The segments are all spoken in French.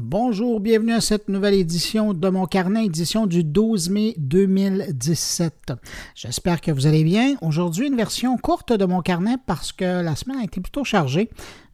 Bonjour, bienvenue à cette nouvelle édition de mon carnet, édition du 12 mai 2017. J'espère que vous allez bien. Aujourd'hui, une version courte de mon carnet parce que la semaine a été plutôt chargée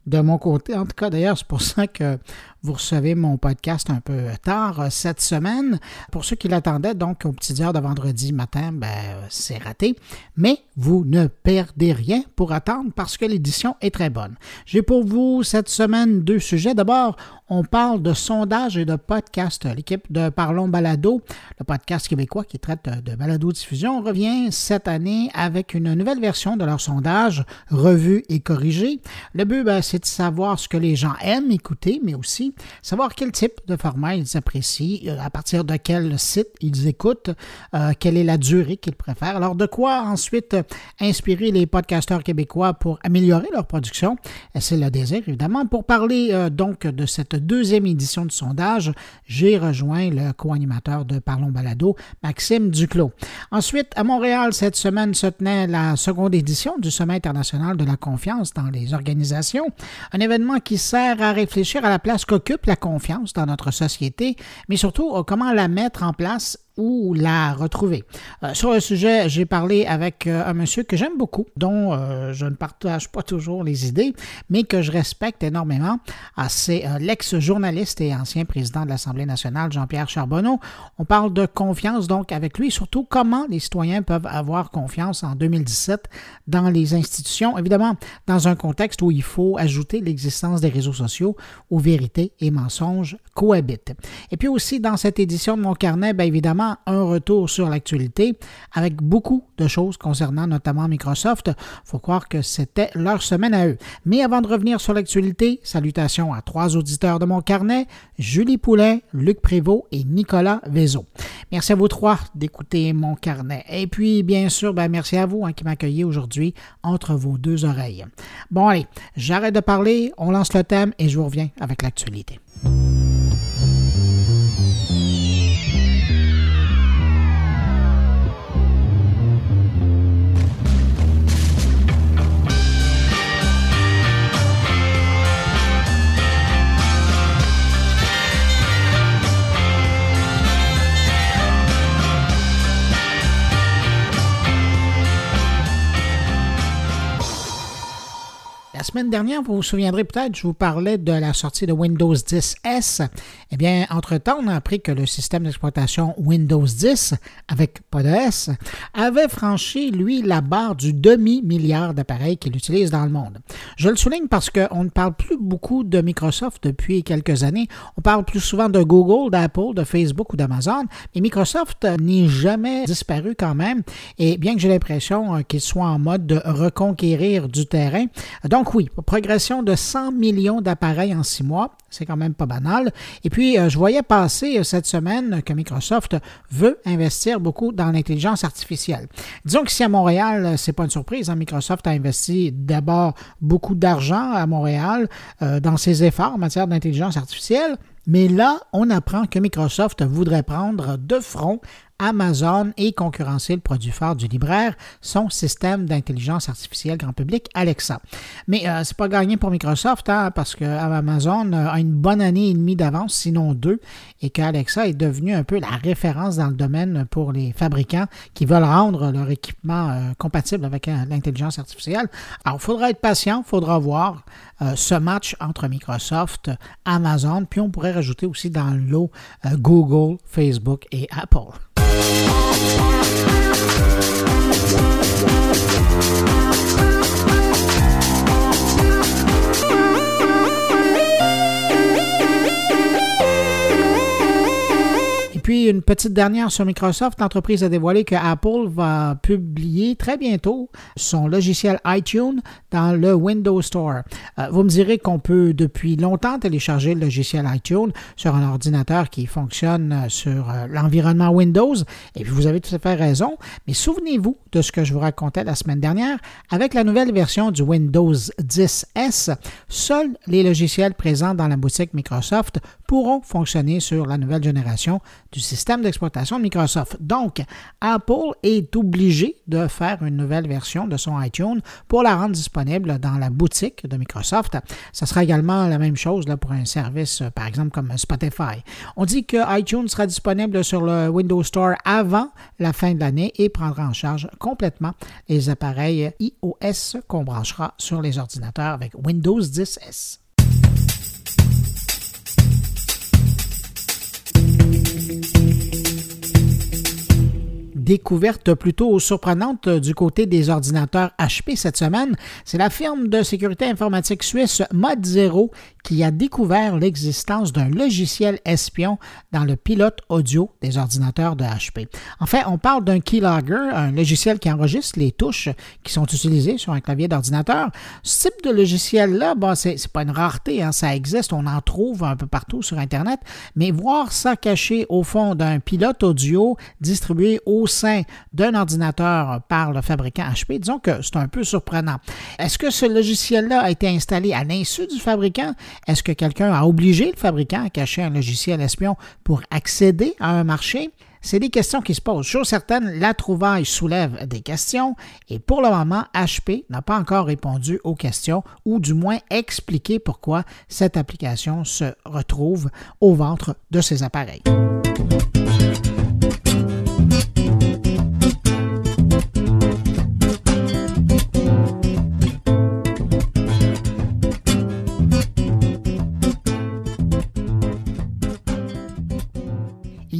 de mon côté. En tout cas, d'ailleurs, c'est pour ça que vous recevez mon podcast un peu tard euh, cette semaine. Pour ceux qui l'attendaient, donc aux petites heures de vendredi matin, ben, c'est raté. Mais vous ne perdez rien pour attendre parce que l'édition est très bonne. J'ai pour vous cette semaine deux sujets. D'abord, on parle de sondage et de podcast. L'équipe de Parlons Balado, le podcast québécois qui traite de balado-diffusion, revient cette année avec une nouvelle version de leur sondage, revue et corrigée. Le but, ben, c'est de savoir ce que les gens aiment écouter, mais aussi savoir quel type de format ils apprécient, euh, à partir de quel site ils écoutent, euh, quelle est la durée qu'ils préfèrent. Alors, de quoi ensuite inspirer les podcasteurs québécois pour améliorer leur production? C'est le désir, évidemment. Pour parler euh, donc de cette deuxième édition du sondage, j'ai rejoint le co-animateur de Parlons Balado, Maxime Duclos. Ensuite, à Montréal, cette semaine se tenait la seconde édition du Sommet international de la confiance dans les organisations, un événement qui sert à réfléchir à la place que la confiance dans notre société, mais surtout euh, comment la mettre en place ou la retrouver. Euh, sur le sujet, j'ai parlé avec euh, un monsieur que j'aime beaucoup, dont euh, je ne partage pas toujours les idées, mais que je respecte énormément. Ah, c'est l'ex-journaliste et ancien président de l'Assemblée nationale, Jean-Pierre Charbonneau. On parle de confiance donc avec lui, surtout comment les citoyens peuvent avoir confiance en 2017 dans les institutions, évidemment dans un contexte où il faut ajouter l'existence des réseaux sociaux où vérité et mensonges cohabitent. Et puis aussi dans cette édition de mon carnet, bien évidemment, un retour sur l'actualité avec beaucoup de choses concernant notamment Microsoft. faut croire que c'était leur semaine à eux. Mais avant de revenir sur l'actualité, salutations à trois auditeurs de mon carnet, Julie Poulain, Luc Prévost et Nicolas Vézo. Merci à vous trois d'écouter mon carnet. Et puis, bien sûr, ben, merci à vous hein, qui m'accueillez aujourd'hui entre vos deux oreilles. Bon, allez, j'arrête de parler, on lance le thème et je vous reviens avec l'actualité. Semaine dernière, vous vous souviendrez peut-être, je vous parlais de la sortie de Windows 10 S. Eh bien, entre-temps, on a appris que le système d'exploitation Windows 10, avec pas de S, avait franchi, lui, la barre du demi-milliard d'appareils qu'il utilise dans le monde. Je le souligne parce qu'on ne parle plus beaucoup de Microsoft depuis quelques années. On parle plus souvent de Google, d'Apple, de Facebook ou d'Amazon, mais Microsoft n'est jamais disparu quand même. Et bien que j'ai l'impression qu'il soit en mode de reconquérir du terrain, donc oui, progression de 100 millions d'appareils en six mois, c'est quand même pas banal. Et puis, euh, je voyais passer euh, cette semaine que Microsoft veut investir beaucoup dans l'intelligence artificielle. Disons que si à Montréal, euh, c'est pas une surprise, hein, Microsoft a investi d'abord beaucoup d'argent à Montréal dans ses efforts en matière d'intelligence artificielle. Mais là, on apprend que Microsoft voudrait prendre de front Amazon et concurrencer le produit phare du libraire, son système d'intelligence artificielle grand public, Alexa. Mais euh, c'est pas gagné pour Microsoft, hein, parce que Amazon a une bonne année et demie d'avance, sinon deux, et qu'Alexa est devenu un peu la référence dans le domaine pour les fabricants qui veulent rendre leur équipement euh, compatible avec euh, l'intelligence artificielle. Alors, il faudra être patient, il faudra voir ce match entre Microsoft, Amazon, puis on pourrait rajouter aussi dans le lot Google, Facebook et Apple. Puis, une petite dernière sur Microsoft. L'entreprise a dévoilé que Apple va publier très bientôt son logiciel iTunes dans le Windows Store. Euh, vous me direz qu'on peut depuis longtemps télécharger le logiciel iTunes sur un ordinateur qui fonctionne sur euh, l'environnement Windows. Et vous avez tout à fait raison. Mais souvenez-vous de ce que je vous racontais la semaine dernière. Avec la nouvelle version du Windows 10S, seuls les logiciels présents dans la boutique Microsoft pourront fonctionner sur la nouvelle génération du système d'exploitation de Microsoft. Donc, Apple est obligé de faire une nouvelle version de son iTunes pour la rendre disponible dans la boutique de Microsoft. Ça sera également la même chose pour un service, par exemple, comme Spotify. On dit que iTunes sera disponible sur le Windows Store avant la fin de l'année et prendra en charge complètement les appareils iOS qu'on branchera sur les ordinateurs avec Windows 10S. Découverte plutôt surprenante du côté des ordinateurs HP cette semaine. C'est la firme de sécurité informatique suisse Mod Zero qui a découvert l'existence d'un logiciel espion dans le pilote audio des ordinateurs de HP. En fait, on parle d'un keylogger, un logiciel qui enregistre les touches qui sont utilisées sur un clavier d'ordinateur. Ce type de logiciel-là, bon, c'est pas une rareté, hein, ça existe, on en trouve un peu partout sur Internet, mais voir ça caché au fond d'un pilote audio distribué au d'un ordinateur par le fabricant HP, disons que c'est un peu surprenant. Est-ce que ce logiciel-là a été installé à l'insu du fabricant? Est-ce que quelqu'un a obligé le fabricant à cacher un logiciel espion pour accéder à un marché? C'est des questions qui se posent. Chose certaine, la trouvaille soulève des questions et pour le moment, HP n'a pas encore répondu aux questions ou du moins expliqué pourquoi cette application se retrouve au ventre de ses appareils.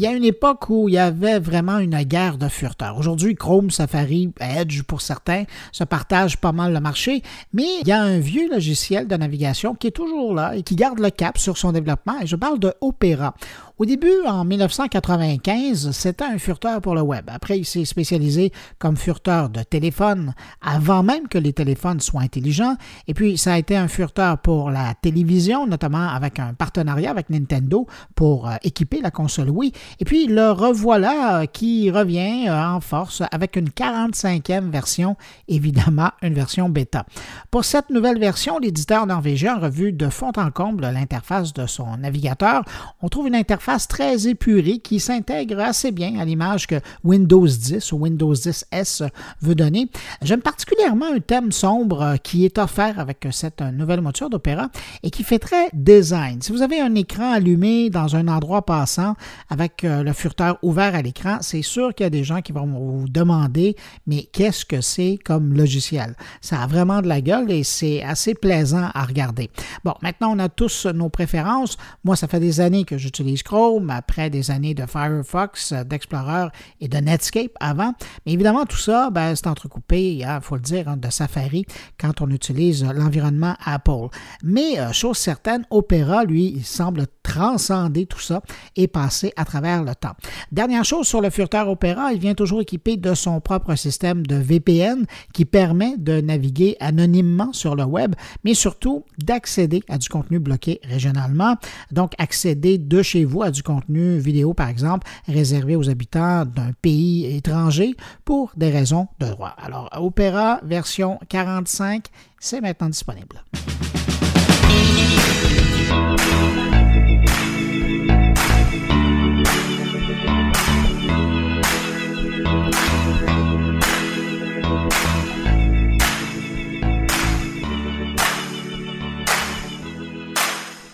Y a une époque où il y avait vraiment une guerre de furteurs. Aujourd'hui, Chrome, Safari, Edge pour certains se partagent pas mal le marché, mais il y a un vieux logiciel de navigation qui est toujours là et qui garde le cap sur son développement, et je parle de Opera. Au début, en 1995, c'était un furteur pour le web. Après, il s'est spécialisé comme furteur de téléphone avant même que les téléphones soient intelligents. Et puis, ça a été un furteur pour la télévision, notamment avec un partenariat avec Nintendo pour euh, équiper la console Wii. Et puis, le revoilà euh, qui revient euh, en force avec une 45e version, évidemment une version bêta. Pour cette nouvelle version, l'éditeur norvégien a revu de fond en comble l'interface de son navigateur. On trouve une interface très épurée qui s'intègre assez bien à l'image que Windows 10 ou Windows 10 S veut donner. J'aime particulièrement un thème sombre qui est offert avec cette nouvelle mouture d'Opéra et qui fait très design. Si vous avez un écran allumé dans un endroit passant avec euh, le furteur ouvert à l'écran, c'est sûr qu'il y a des gens qui vont vous demander mais qu'est-ce que c'est comme logiciel? Ça a vraiment de la gueule et c'est assez plaisant à regarder. Bon, maintenant on a tous nos préférences. Moi, ça fait des années que j'utilise Chrome après des années de Firefox, d'Explorer et de Netscape avant. Mais évidemment, tout ça, ben, c'est entrecoupé, il faut le dire, hein, de Safari quand on utilise l'environnement Apple. Mais, euh, chose certaine, Opera, lui, il semble transcender tout ça et passer à travers le temps. Dernière chose sur le furteur Opera, il vient toujours équipé de son propre système de VPN qui permet de naviguer anonymement sur le web, mais surtout d'accéder à du contenu bloqué régionalement. Donc, accéder de chez vous du contenu vidéo, par exemple, réservé aux habitants d'un pays étranger pour des raisons de droit. Alors, Opera version 45, c'est maintenant disponible.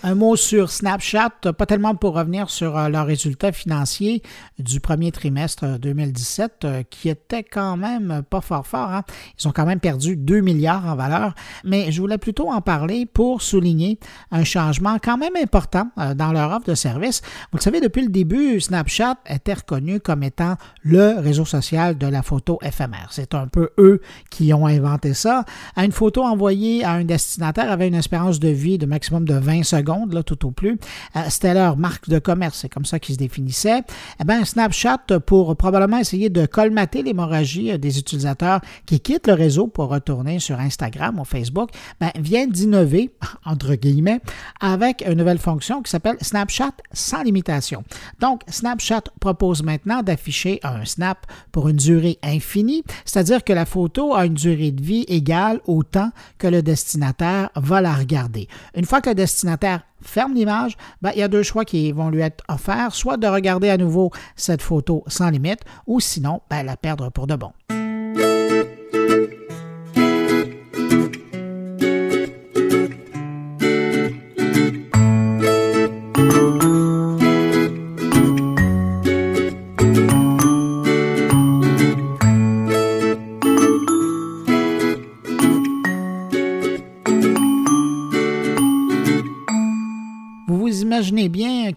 Un mot sur Snapchat, pas tellement pour revenir sur euh, leurs résultats financiers du premier trimestre 2017, euh, qui était quand même pas fort fort. Hein. Ils ont quand même perdu 2 milliards en valeur, mais je voulais plutôt en parler pour souligner un changement quand même important euh, dans leur offre de service. Vous le savez, depuis le début, Snapchat était reconnu comme étant le réseau social de la photo éphémère. C'est un peu eux qui ont inventé ça. Une photo envoyée à un destinataire avait une espérance de vie de maximum de 20 secondes tout au plus. Euh, c'était leur marque de commerce, c'est comme ça qu'ils se définissaient. Eh bien, Snapchat, pour probablement essayer de colmater l'hémorragie euh, des utilisateurs qui quittent le réseau pour retourner sur Instagram ou Facebook, ben, vient d'innover, entre guillemets, avec une nouvelle fonction qui s'appelle Snapchat sans limitation. Donc, Snapchat propose maintenant d'afficher un snap pour une durée infinie, c'est-à-dire que la photo a une durée de vie égale au temps que le destinataire va la regarder. Une fois que le destinataire ferme l'image, ben, il y a deux choix qui vont lui être offerts, soit de regarder à nouveau cette photo sans limite, ou sinon, ben, la perdre pour de bon.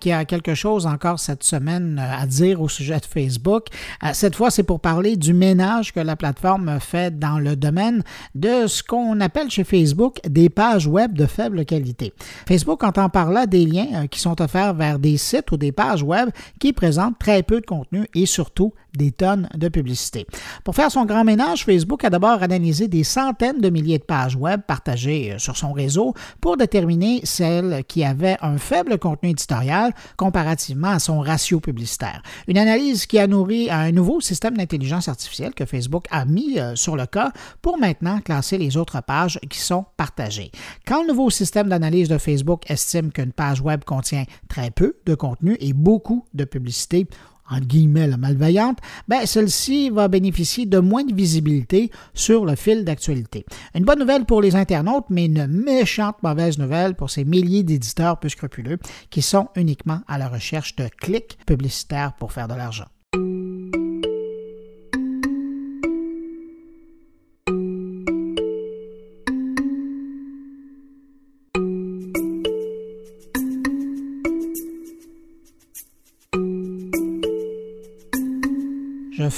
Y a quelque chose encore cette semaine euh, à dire au sujet de Facebook. Euh, cette fois, c'est pour parler du ménage que la plateforme fait dans le domaine de ce qu'on appelle chez Facebook des pages web de faible qualité. Facebook entend par là des liens euh, qui sont offerts vers des sites ou des pages web qui présentent très peu de contenu et surtout des tonnes de publicité. Pour faire son grand ménage, Facebook a d'abord analysé des centaines de milliers de pages web partagées sur son réseau pour déterminer celles qui avaient un faible contenu éditorial comparativement à son ratio publicitaire. Une analyse qui a nourri un nouveau système d'intelligence artificielle que Facebook a mis euh, sur le cas pour maintenant classer les autres pages qui sont partagées. Quand le nouveau système d'analyse de Facebook estime qu'une page web contient très peu de contenu et beaucoup de publicité, en guillemets, la malveillante, ben, celle-ci va bénéficier de moins de visibilité sur le fil d'actualité. Une bonne nouvelle pour les internautes, mais une méchante mauvaise nouvelle pour ces milliers d'éditeurs peu scrupuleux qui sont uniquement à la recherche de clics publicitaires pour faire de l'argent.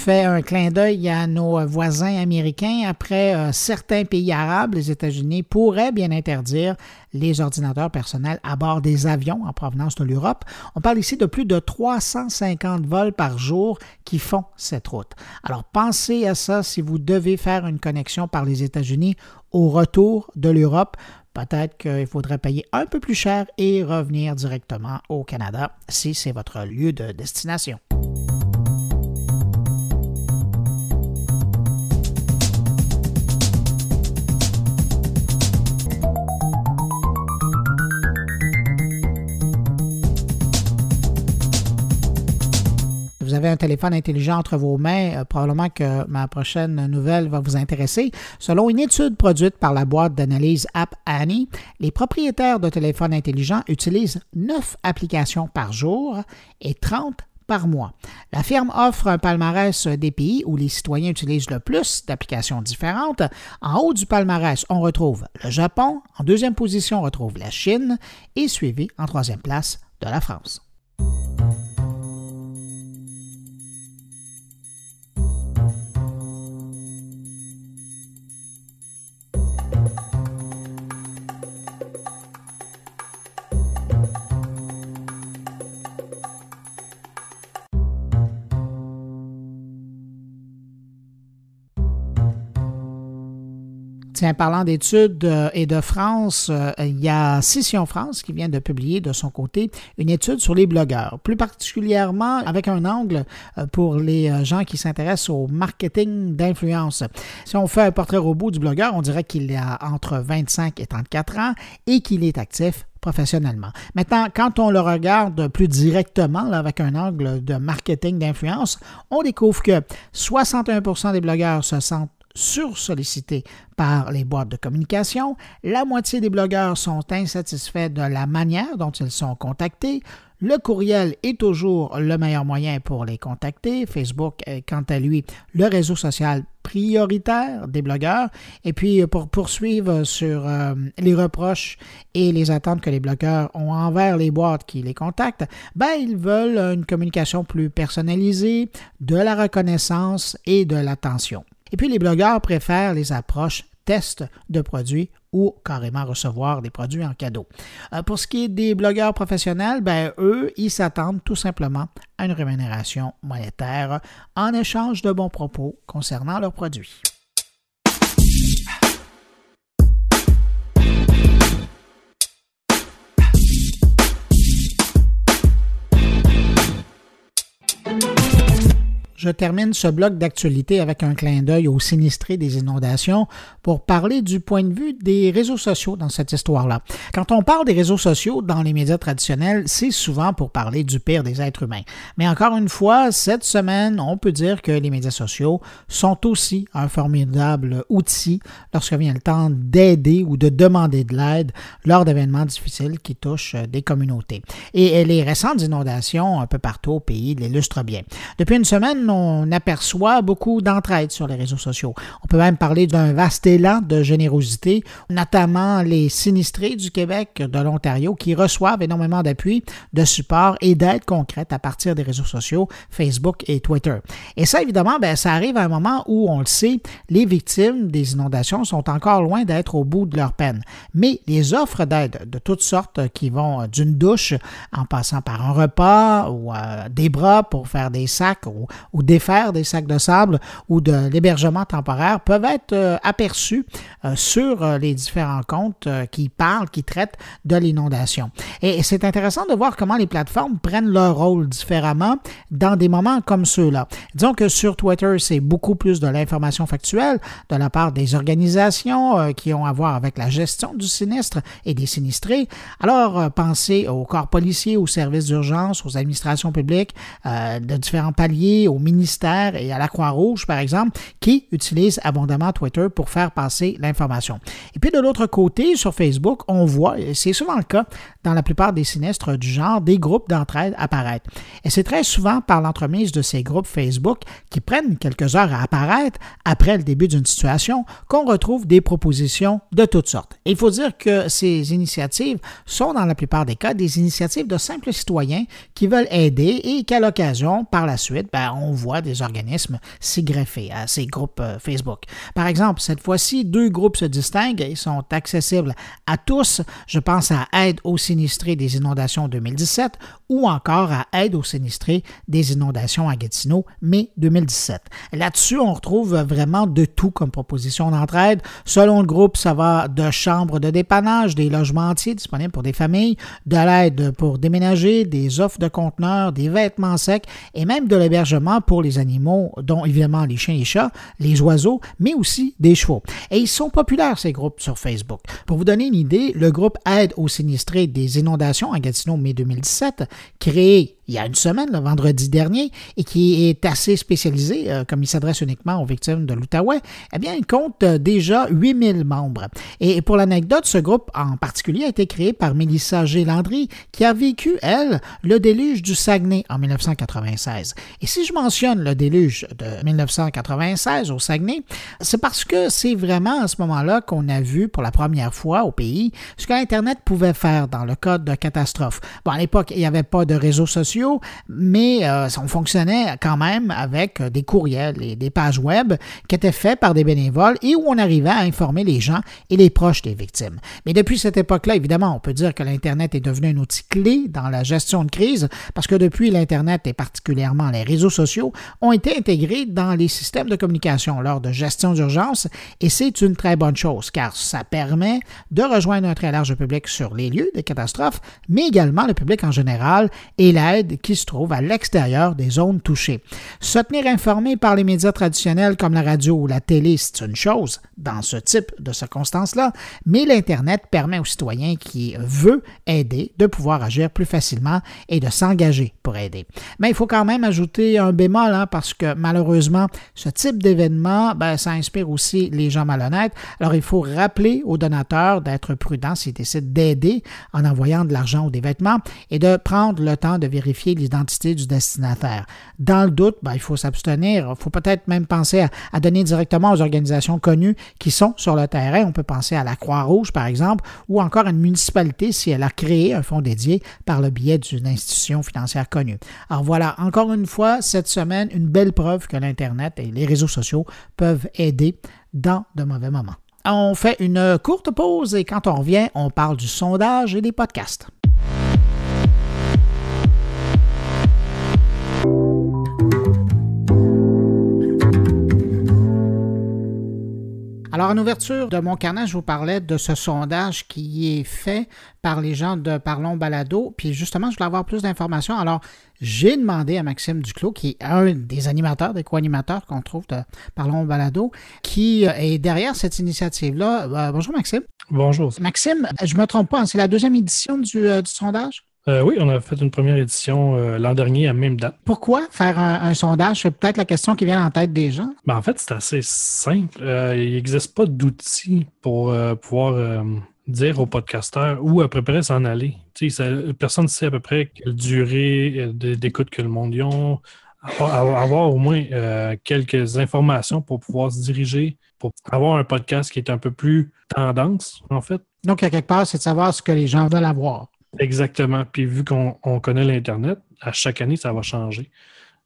Je fais un clin d'œil à nos voisins américains. Après euh, certains pays arabes, les États-Unis pourraient bien interdire les ordinateurs personnels à bord des avions en provenance de l'Europe. On parle ici de plus de 350 vols par jour qui font cette route. Alors pensez à ça si vous devez faire une connexion par les États-Unis au retour de l'Europe. Peut-être qu'il faudrait payer un peu plus cher et revenir directement au Canada si c'est votre lieu de destination. Avez un téléphone intelligent entre vos mains, euh, probablement que ma prochaine nouvelle va vous intéresser. Selon une étude produite par la boîte d'analyse App Annie, les propriétaires de téléphones intelligents utilisent 9 applications par jour et 30 par mois. La firme offre un palmarès des pays où les citoyens utilisent le plus d'applications différentes. En haut du palmarès, on retrouve le Japon. En deuxième position, on retrouve la Chine et suivi en troisième place de la France. Tiens, parlant d'études euh, et de France, euh, il y a Scission France qui vient de publier de son côté une étude sur les blogueurs, plus particulièrement avec un angle euh, pour les gens qui s'intéressent au marketing d'influence. Si on fait un portrait robot du blogueur, on dirait qu'il a entre 25 et 34 ans et qu'il est actif professionnellement. Maintenant, quand on le regarde plus directement avec un angle de marketing d'influence, on découvre que 61% des blogueurs se sentent sursollicités par les boîtes de communication. La moitié des blogueurs sont insatisfaits de la manière dont ils sont contactés. Le courriel est toujours le meilleur moyen pour les contacter. Facebook est quant à lui le réseau social prioritaire des blogueurs. Et puis pour poursuivre sur euh, les reproches et les attentes que les blogueurs ont envers les boîtes qui les contactent, ben, ils veulent une communication plus personnalisée, de la reconnaissance et de l'attention. Et puis les blogueurs préfèrent les approches tests de produits ou carrément recevoir des produits en cadeau. Euh, pour ce qui est des blogueurs professionnels, ben, eux, ils s'attendent tout simplement à une rémunération monétaire en échange de bons propos concernant leurs produits. Je termine ce bloc d'actualité avec un clin d'œil aux sinistrés des inondations pour parler du point de vue des réseaux sociaux dans cette histoire-là. Quand on parle des réseaux sociaux dans les médias traditionnels, c'est souvent pour parler du pire des êtres humains. Mais encore une fois, cette semaine, on peut dire que les médias sociaux sont aussi un formidable outil lorsque vient le temps d'aider ou de demander de l'aide lors d'événements difficiles qui touchent des communautés. Et les récentes inondations un peu partout au pays l'illustrent bien. Depuis une semaine, on aperçoit beaucoup d'entraide sur les réseaux sociaux. On peut même parler d'un vaste élan de générosité, notamment les sinistrés du Québec, de l'Ontario, qui reçoivent énormément d'appui, de support et d'aide concrète à partir des réseaux sociaux, Facebook et Twitter. Et ça, évidemment, ben, ça arrive à un moment où, on le sait, les victimes des inondations sont encore loin d'être au bout de leur peine. Mais les offres d'aide de toutes sortes qui vont d'une douche en passant par un repas ou euh, des bras pour faire des sacs ou, ou défaire des sacs de sable ou de l'hébergement temporaire peuvent être euh, aperçus euh, sur euh, les différents comptes qui parlent, qui traitent de l'inondation. Et c'est intéressant de voir comment les plateformes prennent leur rôle différemment dans des moments comme ceux-là. Disons que sur Twitter, c'est beaucoup plus de l'information factuelle de la part des organisations qui ont à voir avec la gestion du sinistre et des sinistrés. Alors, pensez aux corps policiers, aux services d'urgence, aux administrations publiques de différents paliers, aux ministères et à la Croix-Rouge, par exemple, qui utilisent abondamment Twitter pour faire passer l'information. Et puis de l'autre côté, sur Facebook, on voit, et c'est souvent le cas dans la plupart des sinistres du genre, des groupes d'entraide apparaître. Et c'est très souvent par l'entremise de ces groupes Facebook qui prennent quelques heures à apparaître après le début d'une situation qu'on retrouve des propositions de toutes sortes. Et il faut dire que ces initiatives sont dans la plupart des cas des initiatives de simples citoyens qui veulent aider et qu'à l'occasion, par la suite, ben, on voit des organismes s'y greffer à ces groupes euh, Facebook. Par exemple, cette fois-ci, deux groupes se distinguent et sont accessibles à tous. Je pense à Aide aux sinistrés des inondations 2017 ou encore à Aide aux sinistrés des inondations à Gatineau, mai 2017. Là-dessus, on retrouve vraiment de tout comme proposition d'entraide. Selon le groupe, ça va de chambres de dépannage, des logements entiers disponibles pour des familles, de l'aide pour déménager, des offres de conteneurs, des vêtements secs et même de l'hébergement pour les animaux, dont évidemment les chiens et chats, les oiseaux, mais aussi des chevaux. Et ils sont populaires, ces groupes, sur Facebook. Pour vous donner une idée, le groupe Aide aux sinistrés des inondations à Gatineau mai 2017, créé il y a une semaine, le vendredi dernier, et qui est assez spécialisé, euh, comme il s'adresse uniquement aux victimes de l'Outaouais, eh bien, il compte euh, déjà 8000 membres. Et pour l'anecdote, ce groupe en particulier a été créé par Mélissa G. Landry, qui a vécu, elle, le déluge du Saguenay en 1996. Et si je mentionne le déluge de 1996 au Saguenay, c'est parce que c'est vraiment à ce moment-là qu'on a vu pour la première fois au pays ce que l'Internet pouvait faire dans le cas de catastrophe. Bon, à l'époque, il n'y avait pas de réseaux sociaux mais euh, on fonctionnait quand même avec euh, des courriels et des pages web qui étaient faits par des bénévoles et où on arrivait à informer les gens et les proches des victimes. Mais depuis cette époque-là, évidemment, on peut dire que l'Internet est devenu un outil clé dans la gestion de crise parce que depuis l'Internet et particulièrement les réseaux sociaux ont été intégrés dans les systèmes de communication lors de gestion d'urgence et c'est une très bonne chose car ça permet de rejoindre un très large public sur les lieux des catastrophes, mais également le public en général et l'aide qui se trouve à l'extérieur des zones touchées. Se tenir informé par les médias traditionnels comme la radio ou la télé, c'est une chose dans ce type de circonstances-là, mais l'Internet permet aux citoyens qui veut aider de pouvoir agir plus facilement et de s'engager pour aider. Mais il faut quand même ajouter un bémol, hein, parce que malheureusement, ce type d'événement, ben, ça inspire aussi les gens malhonnêtes. Alors, il faut rappeler aux donateurs d'être prudents s'ils décident d'aider en envoyant de l'argent ou des vêtements et de prendre le temps de vérifier l'identité du destinataire. Dans le doute, ben, il faut s'abstenir. Il faut peut-être même penser à, donner directement aux organisations connues qui sont sur le terrain. On peut penser à la Croix-Rouge, par exemple, ou encore à une municipalité si elle a créé un fonds dédié par le biais d'une institution financière connue. Alors voilà, encore une fois, cette semaine, une belle preuve que l'Internet et les réseaux sociaux peuvent aider dans de mauvais moments. On fait une courte pause et quand on revient, on parle du sondage et des podcasts. Alors, en ouverture de mon carnet, je vous parlais de ce sondage qui est fait par les gens de Parlons Balado. Puis justement, je voulais avoir plus d'informations. Alors, j'ai demandé à Maxime Duclos, qui est un des animateurs, des co-animateurs qu'on trouve de Parlons Balado, qui est derrière cette initiative-là. Euh, bonjour, Maxime. Bonjour. Maxime, je ne me trompe pas, hein, c'est la deuxième édition du, euh, du sondage? Euh, oui, on a fait une première édition euh, l'an dernier à même date. Pourquoi faire un, sondage? C'est peut-être la question qui vient en tête des gens. Ben, en fait, c'est assez simple. Euh, il n'existe pas d'outils pour pouvoir dire aux podcasteurs où à peu près s'en aller. personne ne sait à peu près quelle durée d'écoute que le monde y a. Avoir au moins quelques informations pour pouvoir se diriger, pour avoir un podcast qui est un peu plus tendance, en fait. Donc, à quelque part, c'est de savoir ce que les gens veulent avoir. Exactement. Puis vu qu'on connaît l'Internet, à chaque année, ça va changer.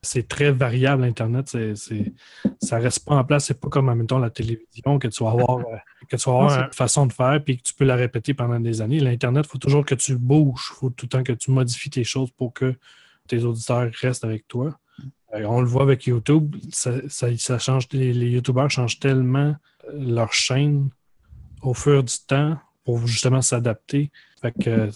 C'est très variable, l'Internet. C'est, ça ne reste pas en place. C'est pas comme, en la télévision, que tu vas avoir, euh, que tu vas avoir une façon de faire puis que tu peux la répéter pendant des années. L'Internet, il faut toujours que tu bouges. Il faut tout le temps que tu modifies tes choses pour que tes auditeurs restent avec toi. Euh, on le voit avec YouTube. Ça, ça, change, les, les YouTubeurs changent tellement euh, leur chaîne au fur du temps pour justement s'adapter. Fait que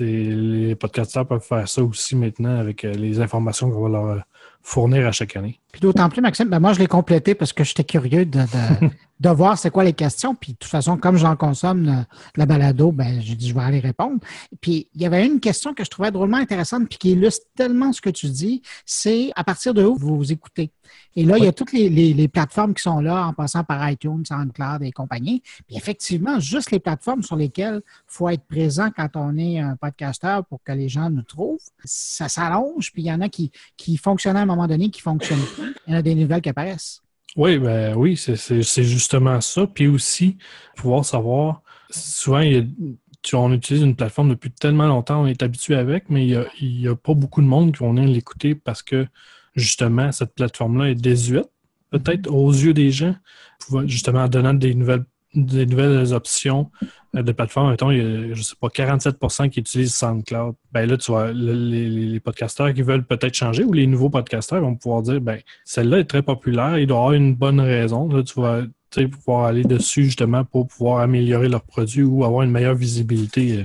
les podcasteurs peuvent faire ça aussi maintenant avec euh, les informations qu'on va leur euh, fournir à chaque année. Puis d'autant plus, Maxime, ben moi je l'ai complété parce que j'étais curieux de, de voir c'est quoi les questions. Puis de toute façon, comme j'en consomme euh, la balado, ben, j'ai dit je vais aller répondre. Puis il y avait une question que je trouvais drôlement intéressante puis qui illustre tellement ce que tu dis, c'est à partir de où vous vous écoutez. Et là, il y a toutes les, plateformes qui sont là en passant par iTunes, SoundCloud et compagnie. Puis effectivement, juste les plateformes sur lesquelles il faut être présent quand on est un podcasteur pour que les gens nous trouvent, ça s'allonge. Puis il y en a qui, qui fonctionnaient à un moment donné qui ne fonctionnent plus. Il y en a des nouvelles qui apparaissent. Oui, ben oui, c'est justement ça. Puis aussi, pouvoir savoir, souvent, on utilise une plateforme depuis tellement longtemps, on est habitué avec, mais il n'y a, pas beaucoup de monde qui vont venir l'écouter parce que justement, cette plateforme-là est désuète, peut-être aux yeux des gens, justement en donnant des nouvelles des nouvelles options de plateforme. Mettons, il y a, je sais pas, 47% qui utilisent SoundCloud. Ben là, tu vois, les, podcasteurs qui veulent peut-être changer ou les nouveaux podcasteurs vont pouvoir dire, ben, celle-là est très populaire, il doit avoir une bonne raison. Là, tu vas pouvoir aller dessus justement pour pouvoir améliorer leurs produits ou avoir une meilleure visibilité.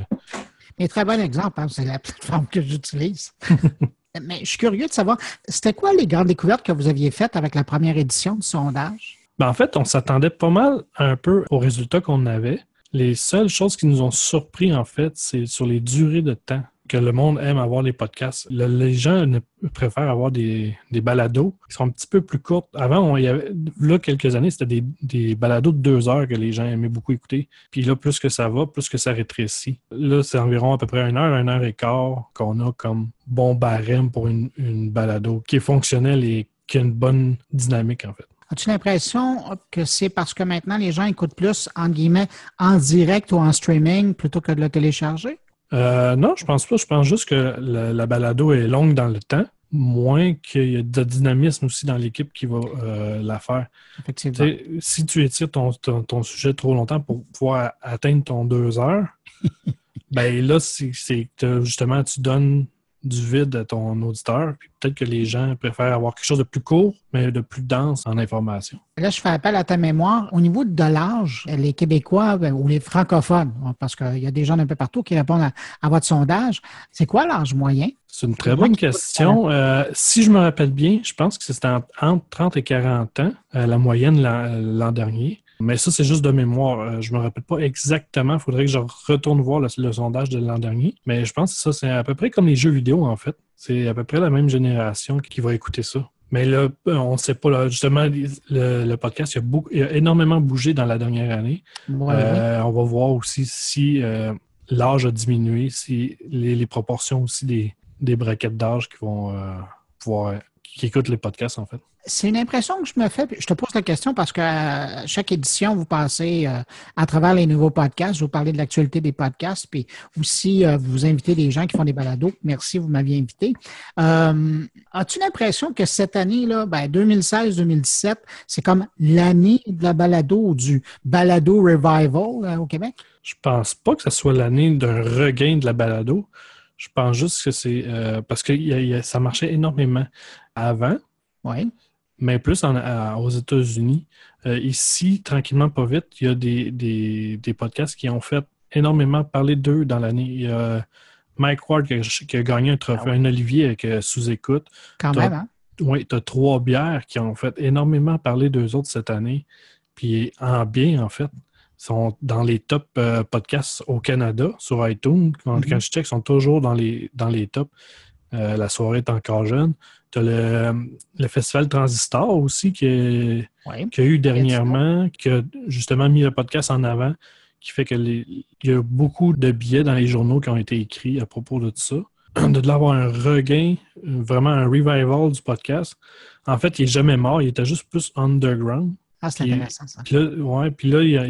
Un euh. très bon exemple, hein, c'est la plateforme que j'utilise. Mais je suis curieux de savoir, c'était quoi les grandes découvertes que vous aviez faites avec la première édition du sondage? Ben, en fait, on s'attendait pas mal un peu aux résultats qu'on avait. Les seules choses qui nous ont surpris, en fait, c'est sur les durées de temps que le monde aime avoir les podcasts. les gens préfèrent avoir des, des, balados qui sont un petit peu plus courtes. Avant, il y avait, là, quelques années, c'était des, des, balados de deux heures que les gens aimaient beaucoup écouter. Puis là, plus que ça va, plus que ça rétrécit. Là, c'est environ à peu près une heure, une heure et quart qu'on a comme bon barème pour une, une balado qui est fonctionnelle et qui a une bonne dynamique, en fait. As-tu l'impression que c'est parce que maintenant les gens écoutent plus, en guillemets, en direct ou en streaming plutôt que de le télécharger? Euh, non, je pense pas. Je pense juste que la, balado est longue dans le temps, moins qu'il y a de dynamisme aussi dans l'équipe qui va euh, la faire. Effectivement. si tu étires ton, ton, sujet trop longtemps pour pouvoir atteindre ton deux heures, ben là, c'est que justement, tu donnes du vide à ton auditeur. Puis peut-être que les gens préfèrent avoir quelque chose de plus court, mais de plus dense en information. Là, je fais appel à ta mémoire. Au niveau de l'âge, les Québécois ben, ou les francophones, parce qu'il y a des gens d'un peu partout qui répondent à, votre sondage, c'est quoi l'âge moyen? C'est une très bonne question. Euh, si je me rappelle bien, je pense que c'était entre 30 et 40 ans, euh, la moyenne l'an dernier. Mais ça, c'est juste de mémoire. Euh, je ne me rappelle pas exactement. Il faudrait que je retourne voir le, sondage de l'an dernier. Mais je pense que ça, c'est à peu près comme les jeux vidéo, en fait. C'est à peu près la même génération qui va écouter ça. Mais là, on ne sait pas. justement, le, podcast il a, énormément bougé dans la dernière année. Euh, on va voir aussi si euh, l'âge a diminué, si les, proportions aussi des, des braquettes d'âge qui vont pouvoir qui écoutent les podcasts, en fait. C'est une impression que je me fais. Je te pose la question parce qu'à chaque édition, vous passez euh, à travers les nouveaux podcasts. Vous parlez de l'actualité des podcasts, puis aussi euh, vous invitez des gens qui font des balados. Merci, vous m'aviez invité. Euh, as-tu l'impression que cette année-là, ben 2016-2017, c'est comme l'année de la balado ou du balado revival au Québec? Je pense pas que ce soit l'année d'un regain de la balado. Je pense juste que c'est parce que ça marchait énormément avant. Oui. mais plus aux États-Unis. Euh, ici, tranquillement, pas vite, il y a des, podcasts qui ont fait énormément parler d'eux dans l'année. Il y a Mike Ward qui a, gagné un trophée, ah un Olivier avec euh, sous-écoute. Quand même, hein? Oui, tu as trois bières qui ont fait énormément parler d'eux autres cette année. Puis en bien, en fait, sont dans les top euh, podcasts au Canada sur iTunes. Quand, mm-hmm. je check, ils sont toujours dans les, dans les tops. Euh, la soirée est encore jeune. Tu as le, Festival Transistor aussi qui, a eu dernièrement, qui a justement mis le podcast en avant, qui fait qu'il y a beaucoup de billets dans les journaux qui ont été écrits à propos de tout ça. De l'avoir un regain, vraiment un revival du podcast. En fait, il n'est jamais mort, il était juste plus underground. Ah, c'est intéressant ça. Puis là, ouais, puis là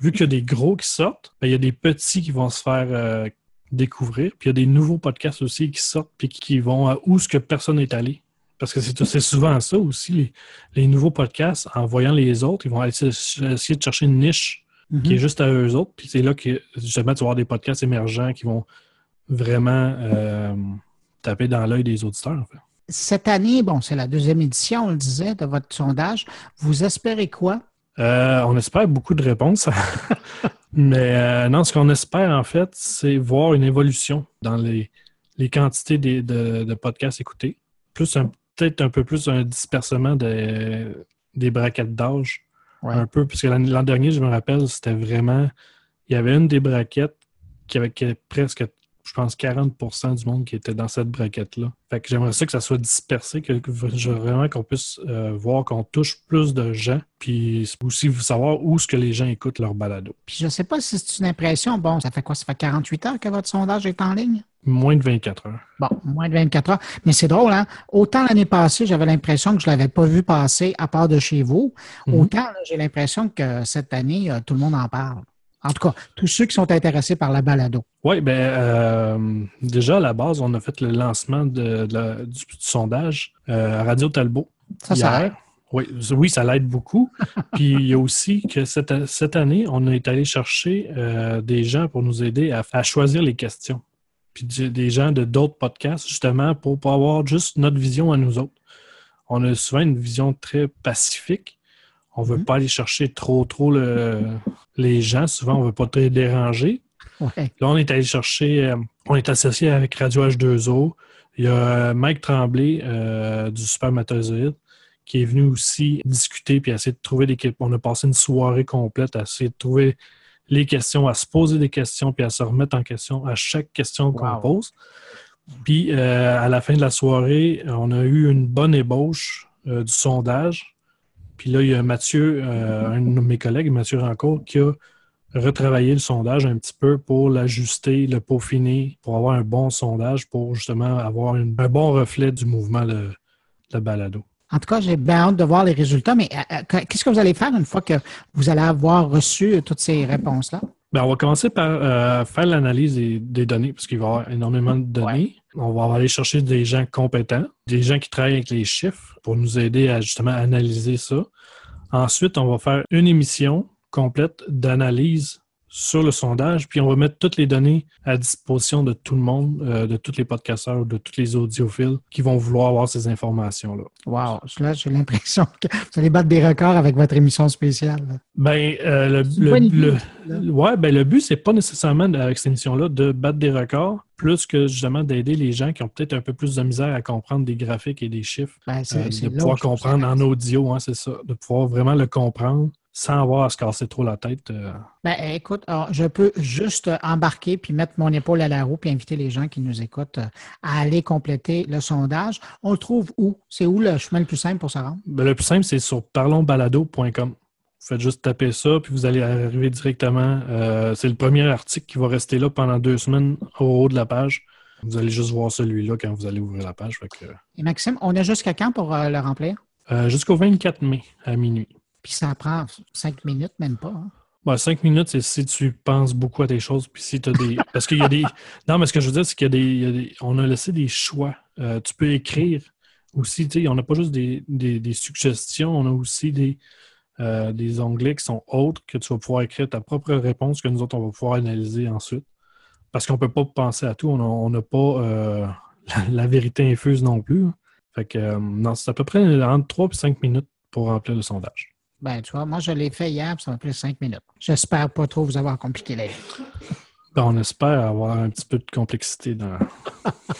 vu qu'il y a des gros qui sortent, ben, il y a des petits qui vont se faire euh, découvrir. Puis il y a des nouveaux podcasts aussi qui sortent puis qui vont à où ce que personne n'est allé. Parce que c'est souvent ça aussi, les, nouveaux podcasts, en voyant les autres, ils vont essayer de chercher une niche qui est mhm. juste à eux autres. Puis c'est là que justement, tu vas avoir des podcasts émergents qui vont vraiment euh, taper dans l'œil des auditeurs. Cette année, bon, c'est la deuxième édition, on le disait, de votre sondage. Vous espérez quoi? Euh, on espère beaucoup de réponses. Mais euh, non, ce qu'on espère en fait, c'est voir une évolution dans les, quantités de, podcasts écoutés. Plus peut-être un peu plus un dispersement des braquettes d'âge. Un peu, puisque l'an dernier, je me rappelle, c'était vraiment. Il y avait une des braquettes qui avait, qui avait presque je pense, 40% du monde qui était dans cette braquette-là. Fait que j'aimerais ça que ça soit dispersé, que, vraiment qu'on puisse euh, voir qu'on touche plus de gens, puis aussi savoir où est-ce que les gens écoutent leur balado. Puis je sais pas si c'est une impression, bon, ça fait quoi? Ça fait 48 heures que votre sondage est en ligne? Moins de 24 heures. Bon, moins de 24 heures. Mais c'est drôle, hein? Autant l'année passée, j'avais l'impression que je ne l'avais pas vu passer à part de chez vous. Mhm. Autant, j'ai l'impression que cette année, euh, tout le monde en parle. En tout cas, tous ceux qui sont intéressés par la balado. Oui, bien, euh, déjà à la base, on a fait le lancement de, du, sondage euh, à Radio Talbot. Ça, ça aide. Oui, oui, ça l'aide beaucoup. Puis il y a aussi que cette, cette année, on est allé chercher euh, des gens pour nous aider à, choisir les questions. Puis des gens de d'autres podcasts, justement, pour pas avoir juste notre vision à nous autres. On a souvent une vision très pacifique on ne veut mhm. pas aller chercher trop, trop les gens. Souvent, on ne veut pas très déranger. Là, on est allé chercher, euh, on est associé avec Radio H2O. Il y a euh, Mike Tremblay euh, du Supermatozoïde qui est venu aussi discuter puis essayer de trouver des On a passé une soirée complète à essayer de trouver les questions, à se poser des questions puis à se remettre en question à chaque question qu'on pose. Puis à la fin de la soirée, on a eu une bonne ébauche du sondage puis là, il y a Mathieu, euh, un de mes collègues, Mathieu Rancourt, qui a retravaillé le sondage un petit peu pour l'ajuster, le peaufiner, pour avoir un bon sondage, pour justement avoir un bon reflet du mouvement de, balado. En tout cas, j'ai bien hâte de voir les résultats, mais euh, euh, qu'est-ce que vous allez faire une fois que vous allez avoir reçu toutes ces réponses-là? Bien, on va commencer par faire l'analyse des, données, parce qu'il va y avoir énormément de données. On va aller chercher des gens compétents, des gens qui travaillent avec les chiffres pour nous aider à justement analyser ça. Ensuite, on va faire une émission complète d'analyse sur le sondage, puis on va mettre toutes les données à disposition de tout le monde, euh, de tous les podcasteurs, de tous les audiophiles qui vont vouloir avoir ces informations-là. Wow! Là, j'ai l'impression que vous allez battre des records avec votre émission spéciale. Ben, euh, le, ouais, ben, le but, c'est pas nécessairement avec cette émission-là de battre des records, plus que justement d'aider les gens qui ont peut-être un peu plus de misère à comprendre des graphiques et des chiffres. Ben, euh, de pouvoir comprendre en audio, hein, c'est ça, de pouvoir vraiment le comprendre sans avoir à se casser trop la tête. Euh. Ben, écoute, je peux juste embarquer puis mettre mon épaule à la roue puis inviter les gens qui nous écoutent euh, à aller compléter le sondage. On le trouve où? C'est où le chemin le plus simple pour se rendre? Ben, le plus simple, c'est sur parlonsbalado.com. Vous faites juste taper ça, puis vous allez arriver directement. Euh, c'est le premier article qui va rester là pendant deux semaines au haut de la page. Vous allez juste voir celui-là quand vous allez ouvrir la page. Et Maxime, on a jusqu'à quand pour le remplir? Jusqu'au 24 mai à minuit. Puis ça prend cinq minutes, même pas. Hein? cinq minutes, c'est si tu penses beaucoup à tes choses, puis si tu as des. Parce qu'il y a des. Non, mais ce que je veux dire, c'est qu'il y, a des. On a laissé des choix. Euh, tu peux écrire aussi, tu sais, on n'a pas juste des, suggestions, on a aussi des, euh, des onglets qui sont autres que tu vas pouvoir écrire ta propre réponse que nous autres, on va pouvoir analyser ensuite. Parce qu'on ne peut pas penser à tout. On n'a pas euh, la, vérité infuse non plus. Hein. Fait que, non, c'est à peu près entre 3 et 5 minutes pour remplir le sondage. Ben, tu vois, moi, je l'ai fait hier, ça m'a pris 5 minutes. J'espère pas trop vous avoir compliqué la vie. Ben, on espère avoir un petit peu de complexité dans.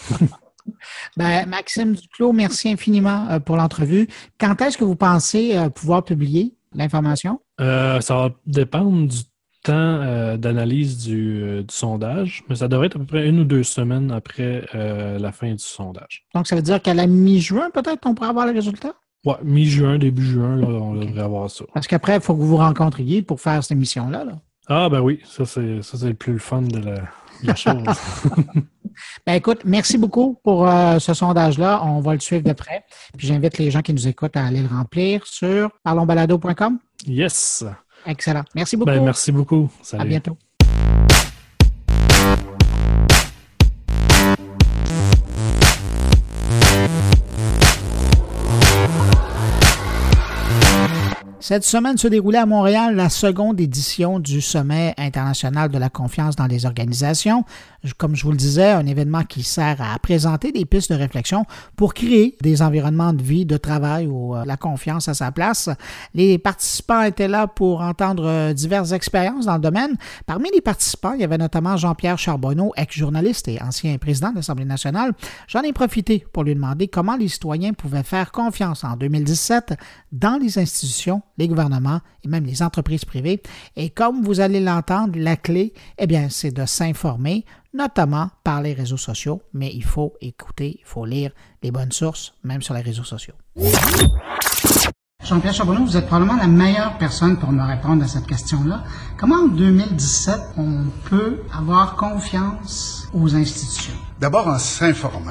ben, Maxime Duclos, merci infiniment euh, pour l'entrevue. Quand est-ce que vous pensez euh, pouvoir publier l'information? ça va dépendre du temps euh, d'analyse euh, du, sondage, mais ça devrait être à peu près une ou deux semaines après euh, la fin du sondage. Donc, ça veut dire qu'à la mi-juin, peut-être, on pourrait avoir le résultat? Oui, mi-juin, début juin, on devrait avoir ça. Parce qu'après, il faut que vous vous rencontriez pour faire cette émission-là. Ah, ben oui, ça, c'est le plus fun de la, chose. ben écoute, merci beaucoup pour ce sondage-là. On va le suivre de près. Puis j'invite les gens qui nous écoutent à aller le remplir sur parlonsbalado.com. Yes. Excellent. Merci beaucoup. Ben, merci beaucoup. À bientôt. Cette semaine se déroulait à Montréal la seconde édition du Sommet international de la confiance dans les organisations. Comme je vous le disais, un événement qui sert à présenter des pistes de réflexion pour créer des environnements de vie, de travail où euh, la confiance a sa place. Les participants étaient là pour entendre euh, diverses expériences dans le domaine. Parmi les participants, il y avait notamment Jean-Pierre Charbonneau, ex-journaliste et ancien président de l'Assemblée nationale. J'en ai profité pour lui demander comment les citoyens pouvaient faire confiance en 2017 dans les institutions les gouvernements et même les entreprises privées. Et comme vous allez l'entendre, la clé, eh bien, c'est de s'informer, notamment par les réseaux sociaux, mais il faut écouter, il faut lire les bonnes sources, même sur les réseaux sociaux. Jean-Pierre Charbonneau, vous êtes probablement la meilleure personne pour me répondre à cette question-là. Comment en 2017 on peut avoir confiance aux institutions? D'abord en s'informant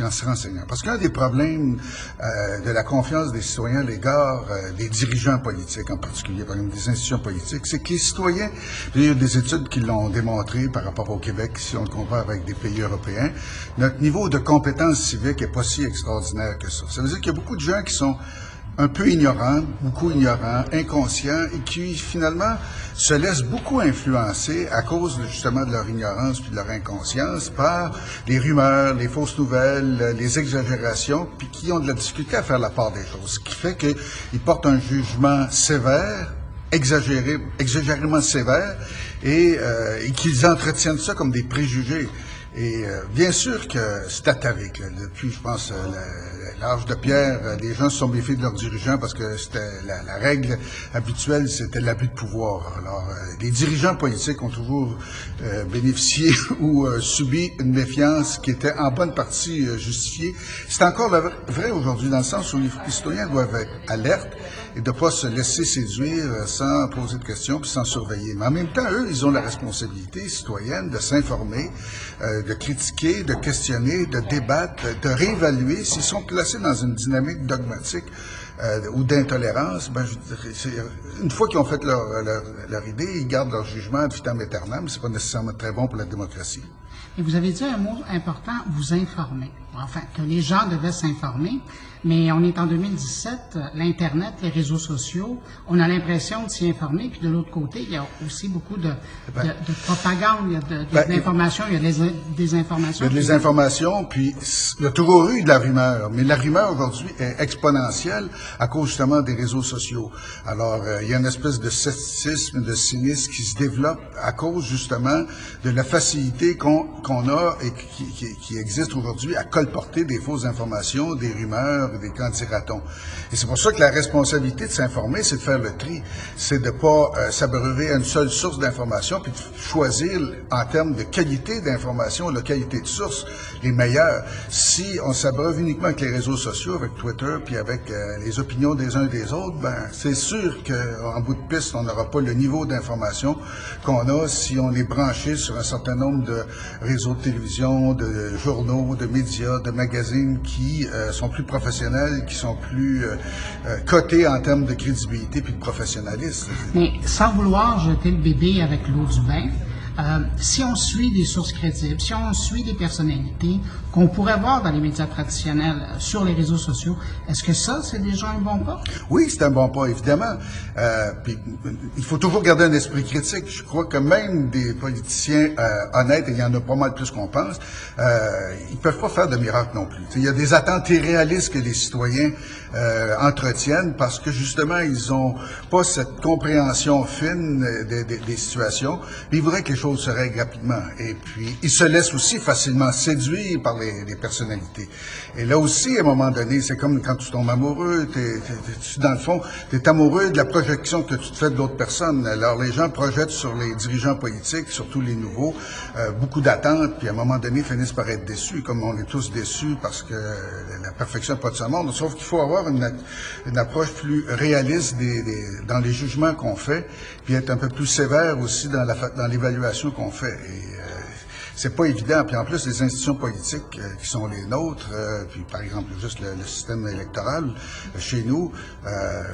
en se renseignant. Parce qu'un des problèmes euh, de la confiance des citoyens à l'égard euh, des dirigeants politiques, en particulier, par exemple des institutions politiques, c'est que les citoyens, il y a des études qui l'ont démontré par rapport au Québec, si on le compare avec des pays européens, notre niveau de compétence civique est pas si extraordinaire que ça. Ça veut dire qu'il y a beaucoup de gens qui sont un peu ignorants, beaucoup ignorants, inconscients, et qui finalement se laissent beaucoup influencer à cause justement de leur ignorance puis de leur inconscience par les rumeurs, les fausses nouvelles, les exagérations, puis qui ont de la difficulté à faire la part des choses. Ce qui fait qu'ils portent un jugement sévère, exagéré, exagérément sévère, et, euh, et qu'ils entretiennent ça comme des préjugés. Et euh, bien sûr que c'est atavique. Depuis, je pense, euh, l'âge de pierre, euh, les gens se sont méfiés de leurs dirigeants parce que c'était la, règle habituelle, c'était l'abus de pouvoir. Alors, les dirigeants politiques ont toujours bénéficié ou subi une méfiance qui était en bonne partie justifiée. C'est encore vrai aujourd'hui dans le sens où les citoyens doivent être alertes et de pas se laisser séduire sans poser de questions puis sans surveiller. Mais en même temps, eux, ils ont la responsabilité citoyenne de s'informer, euh, de critiquer, de questionner, de débattre, de réévaluer. S'ils sont placés dans une dynamique dogmatique euh, ou d'intolérance, ben, une fois qu'ils ont fait leur, leur, idée, ils gardent leur jugement ad vitam aeternam. C'est pas nécessairement très bon pour la démocratie. Et vous avez dit un mot important, vous informer. Enfin, que les gens devaient s'informer. Mais on est en 2017, l'Internet, les réseaux sociaux, on a l'impression de s'y informer, puis de l'autre côté, il y a aussi beaucoup de, ben, de, propagande, il y a de, ben, l'information, il y a des, des, informations. Il y a des informations, puis il y a toujours eu de la rumeur, mais la rumeur aujourd'hui est exponentielle à cause justement des réseaux sociaux. Alors, euh, il y a une espèce de scepticisme, de cynisme qui se développe à cause justement de la facilité qu'on a et qui, qui, qui existe aujourd'hui à colporter des fausses informations, des rumeurs, des qu'en Et c'est pour ça que la responsabilité de s'informer, c'est de faire le tri. C'est de pas euh, s'abreuver à une seule source d'information, puis de choisir en termes de qualité d'information, de qualité de source, les meilleures. Si on s'abreuve uniquement avec les réseaux sociaux, avec Twitter, puis avec euh, les opinions des uns et des autres, ben c'est sûr qu'en bout de piste, on n'aura pas le niveau d'information qu'on a si on est branché sur un certain nombre de réseaux de télévision, de journaux, de médias, de magazines qui euh, sont plus professionnels qui sont plus euh, euh, cotés en termes de crédibilité puis de professionnalisme. Mais sans vouloir jeter le bébé avec l'eau du bain, Euh, si on suit des sources crédibles, si on suit des personnalités qu'on pourrait voir dans les médias traditionnels, euh, sur les réseaux sociaux, est-ce que ça, c'est déjà un bon pas? Oui, c'est un bon pas, évidemment. Euh, puis, il faut toujours garder un esprit critique. Je crois que même des politiciens euh, honnêtes, et il y en a pas mal plus qu'on pense, euh, ils peuvent pas faire de miracle non plus. il y a des attentes irréalistes que les citoyens euh, entretiennent parce que justement, ils ont pas cette compréhension fine des, des, des situations. Ils voudraient que les choses se règlent rapidement. Et puis, ils se laissent aussi facilement séduire par les, les personnalités. Et là aussi, à un moment donné, c'est comme quand tu tombes amoureux, t'es, t'es, dans le fond, tu es amoureux de la projection que tu te fais de l'autre personne. Alors, les gens projettent sur les dirigeants politiques, surtout les nouveaux, euh, beaucoup d'attentes, puis à un moment donné, finissent par être déçus, comme on est tous déçus parce que la perfection n'est pas de ce monde. Sauf qu'il faut avoir une, approche plus réaliste dans les jugements qu'on fait, puis être un peu plus sévère aussi dans, l'évaluation qu'on fait. Et, euh, c'est pas évident. Puis en plus, les institutions politiques euh, qui sont les nôtres, euh, puis par exemple juste le, le système électoral euh, chez nous,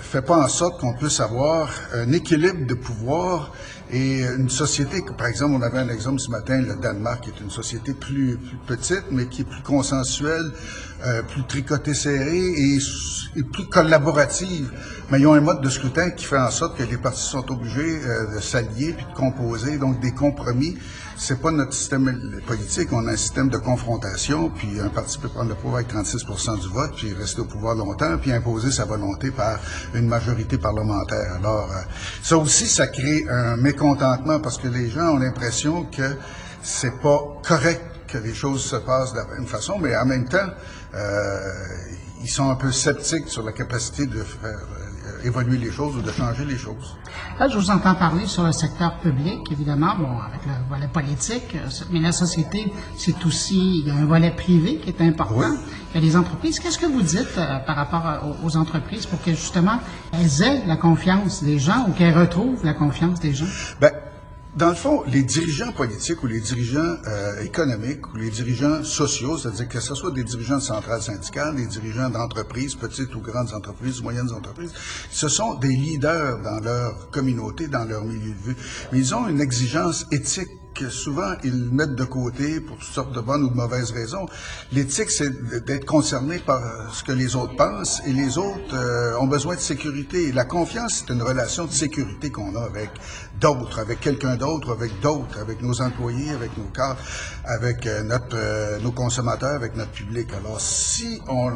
fait pas en sorte qu'on puisse avoir un équilibre de pouvoir et une société, par exemple, on avait un exemple ce matin, le Danemark, est une société plus, plus petite, mais qui est plus consensuelle, euh, plus tricotée serrée et, plus collaborative. Mais ils ont un mode de scrutin qui fait en sorte que les partis sont obligés euh, de s'allier puis de composer, donc des compromis. C'est pas notre système politique. On a un système de confrontation, puis un parti peut prendre le pouvoir avec 36 du vote, puis rester au pouvoir longtemps, puis imposer sa volonté par une majorité parlementaire. Alors, euh, ça aussi, ça crée un parce que les gens ont l'impression que c'est pas correct que les choses se passent de la même façon, mais en même temps, euh, ils sont un peu sceptiques sur la capacité de faire évoluer les choses ou de changer les choses. Là, je vous entends parler sur le secteur public, évidemment, bon, avec le volet politique, mais la société, c'est aussi, il y a un volet privé qui est important. Oui. Il y a les entreprises. Qu'est-ce que vous dites euh, par rapport aux, aux, entreprises pour que, justement, elles aient la confiance des gens ou qu'elles retrouvent la confiance des gens? Ben, dans le fond, les dirigeants politiques ou les dirigeants euh, économiques ou les dirigeants sociaux, c'est-à-dire que ce soit des dirigeants de centrales syndicales, des dirigeants d'entreprises, petites ou grandes entreprises, moyennes entreprises, ce sont des leaders dans leur communauté, dans leur milieu de vie. Mais ils ont une exigence éthique que souvent ils mettent de côté pour toutes sortes de bonnes ou de mauvaises raisons. L'éthique, c'est d'être concerné par ce que les autres pensent et les autres euh, ont besoin de sécurité. La confiance, c'est une relation de sécurité qu'on a avec d'autres, avec quelqu'un d'autre, avec d'autres, avec nos employés, avec nos cadres, avec euh, notre, euh, nos consommateurs, avec notre public. Alors, si on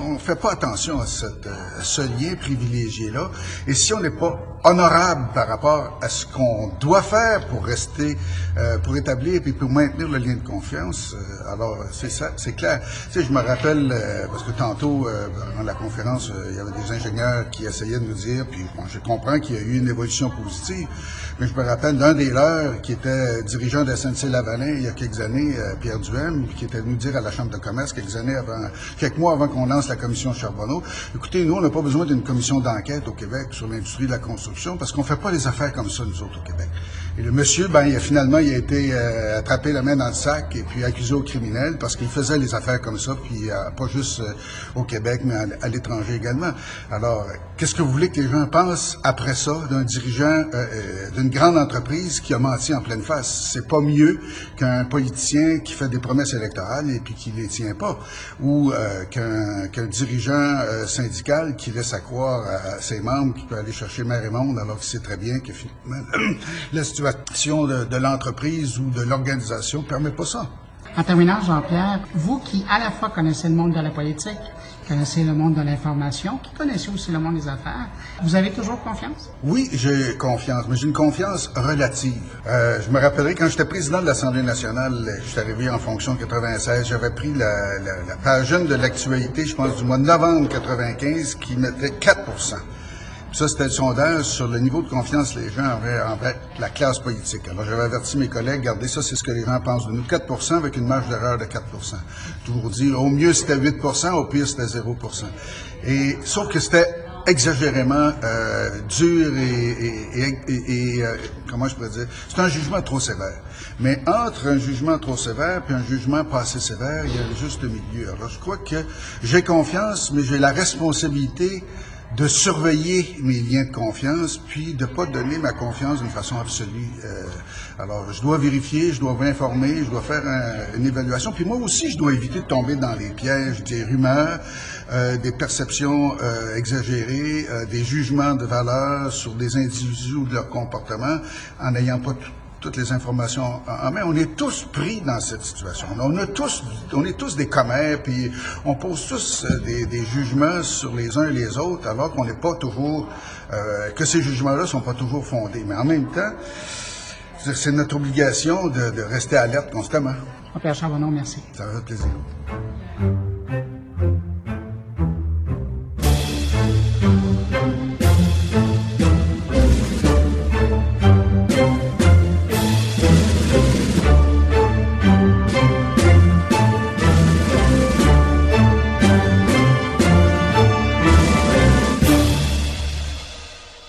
on, fait pas attention à, cette, à ce lien privilégié-là, et si on n'est pas honorable par rapport à ce qu'on doit faire pour rester euh, pour établir et pour maintenir le lien de confiance. Euh, alors, c'est ça, c'est clair. Tu sais, je me rappelle, euh, parce que tantôt, dans la conférence, il y avait des ingénieurs qui essayaient de nous dire, puis bon, je comprends qu'il y a eu une évolution positive, mais je me rappelle d'un des leurs qui était dirigeant de SNC-Lavalin il y a quelques années, Pierre Duhem, qui était venu dire à la Chambre de commerce quelques années avant, quelques mois avant qu'on lance la commission Charbonneau, écoutez, nous, on n'a pas besoin d'une commission d'enquête au Québec sur l'industrie de la construction, parce qu'on fait pas les affaires comme ça, nous autres, au Québec. Et le monsieur, ben, il a, finalement, il a été euh, attrapé la main dans le sac et puis accusé au criminel parce qu'il faisait les affaires comme ça, puis euh, pas juste euh, au Québec, mais à, l'étranger également. Alors, qu'est-ce que vous voulez que les gens pensent après ça d'un dirigeant d'une grande entreprise qui a menti en pleine face? C'est pas mieux qu'un politicien qui fait des promesses électorales et puis qui les tient pas, ou qu'un qu'un dirigeant syndical qui laisse à croire à, ses membres qu'il peut aller chercher mer et monde alors qu'il sait très bien que finalement la situation de, de l'entreprise ou de l'organisation ne permet pas ça. En terminant, Jean-Pierre, vous qui à la fois connaissez le monde de la politique, connaissez le monde de l'information, qui connaissez aussi le monde des affaires, vous avez toujours confiance? Oui, j'ai confiance, mais j'ai une confiance relative. Euh, je me rappellerai quand j'étais président de l'Assemblée nationale, je suis arrivé en fonction en 96, j'avais pris la, la, la page de l'actualité, je pense du mois de novembre 95, qui mettait 4 ça, c'était le sondage sur le niveau de confiance que les gens avaient envers la classe politique. Alors, j'avais averti mes collègues, regardez, ça, c'est ce que les gens pensent de nous. 4% avec une marge d'erreur de 4 Toujours dire, au mieux, c'était 8 au pire, c'était 0% Et, sauf que c'était exagérément euh, dur et, et, et, euh, comment je pourrais dire, c'est un jugement trop sévère. Mais entre un jugement trop sévère et un jugement pas assez sévère, il y a le milieu. Alors je crois que j'ai confiance, mais j'ai la responsabilité de surveiller mes liens de confiance, puis de pas donner ma confiance d'une façon absolue. Euh, alors, je dois vérifier, je dois m'informer, je dois faire une évaluation, puis moi aussi, je dois éviter de tomber dans les pièges des rumeurs, euh, des perceptions euh, exagérées, euh, des jugements de valeur sur des individus ou de leur comportement, en n'ayant pas tout toutes les informations en main. On est tous pris dans cette situation. On, a tous, on est tous des commères, puis on pose tous euh, des, jugements sur les uns et les autres, alors qu'on n'est pas toujours, euh, que ces jugements-là sont pas toujours fondés. Mais en même temps, c'est notre obligation de, rester alerte constamment. Pierre Charbonneau, merci. Ça va plaisir.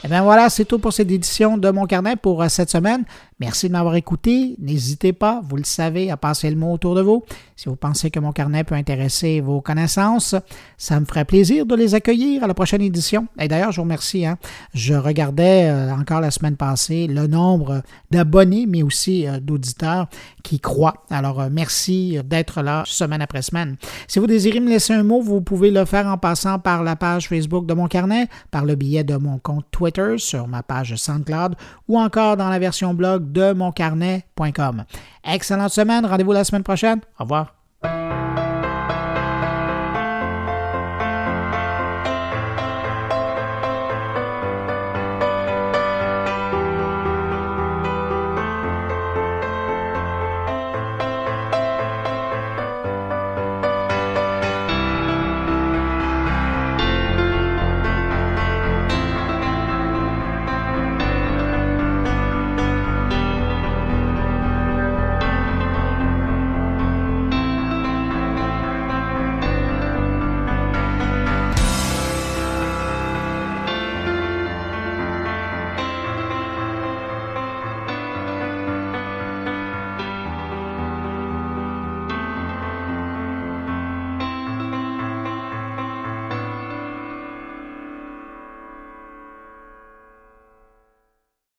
Eh bien voilà, c'est tout pour cette édition de Mon Carnet pour euh, cette semaine. Merci de m'avoir écouté. N'hésitez pas, vous le savez, à passer le mot autour de vous. Si vous pensez que mon carnet peut intéresser vos connaissances, ça me ferait plaisir de les accueillir à la prochaine édition. Et d'ailleurs, je vous remercie. Hein. Je regardais euh, encore la semaine passée le nombre d'abonnés, mais aussi euh, d'auditeurs qui croient. Alors, euh, merci d'être là semaine après semaine. Si vous désirez me laisser un mot, vous pouvez le faire en passant par la page Facebook de mon carnet, par le billet de mon compte Twitter sur ma page SoundCloud ou encore dans la version blog de moncarnet.com. Excellente semaine. Rendez-vous la semaine prochaine. Au revoir.